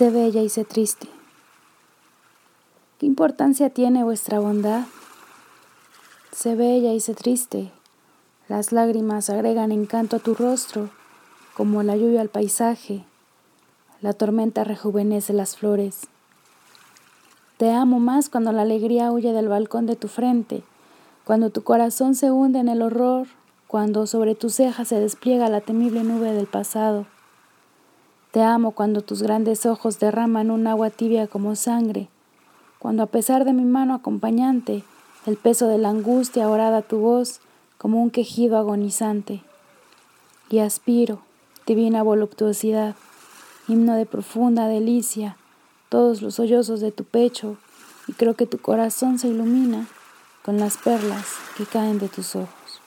Sé bella y sé triste. ¿Qué importancia tiene vuestra bondad? Sé bella y sé triste. Las lágrimas agregan encanto a tu rostro, como la lluvia al paisaje. La tormenta rejuvenece las flores. Te amo más cuando la alegría huye del balcón de tu frente, cuando tu corazón se hunde en el horror, cuando sobre tus cejas se despliega la temible nube del pasado. Te amo cuando tus grandes ojos derraman un agua tibia como sangre, cuando a pesar de mi mano acompañante, el peso de la angustia orada tu voz como un quejido agonizante. Y aspiro, divina voluptuosidad, himno de profunda delicia, todos los sollozos de tu pecho, y creo que tu corazón se ilumina con las perlas que caen de tus ojos.